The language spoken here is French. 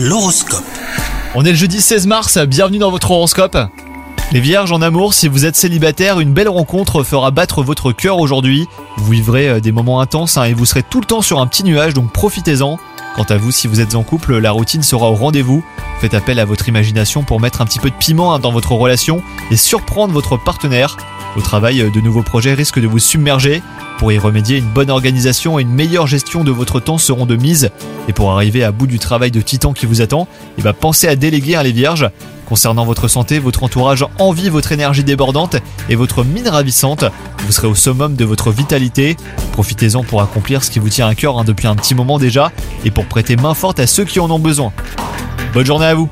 L'horoscope. On est le jeudi 16 mars, bienvenue dans votre horoscope. Les vierges en amour, si vous êtes célibataire, une belle rencontre fera battre votre cœur aujourd'hui. Vous vivrez euh, des moments intenses hein, et vous serez tout le temps sur un petit nuage, donc profitez-en. Quant à vous, si vous êtes en couple, la routine sera au rendez-vous. Faites appel à votre imagination pour mettre un petit peu de piment hein, dans votre relation et surprendre votre partenaire. Au travail, de nouveaux projets risquent de vous submerger. Pour y remédier, une bonne organisation et une meilleure gestion de votre temps seront de mise. Et pour arriver à bout du travail de titan qui vous attend, eh ben pensez à déléguer à les vierges. Concernant votre santé, votre entourage envie votre énergie débordante et votre mine ravissante. Vous serez au summum de votre vitalité. Profitez-en pour accomplir ce qui vous tient à cœur hein, depuis un petit moment déjà et pour prêter main forte à ceux qui en ont besoin. Bonne journée à vous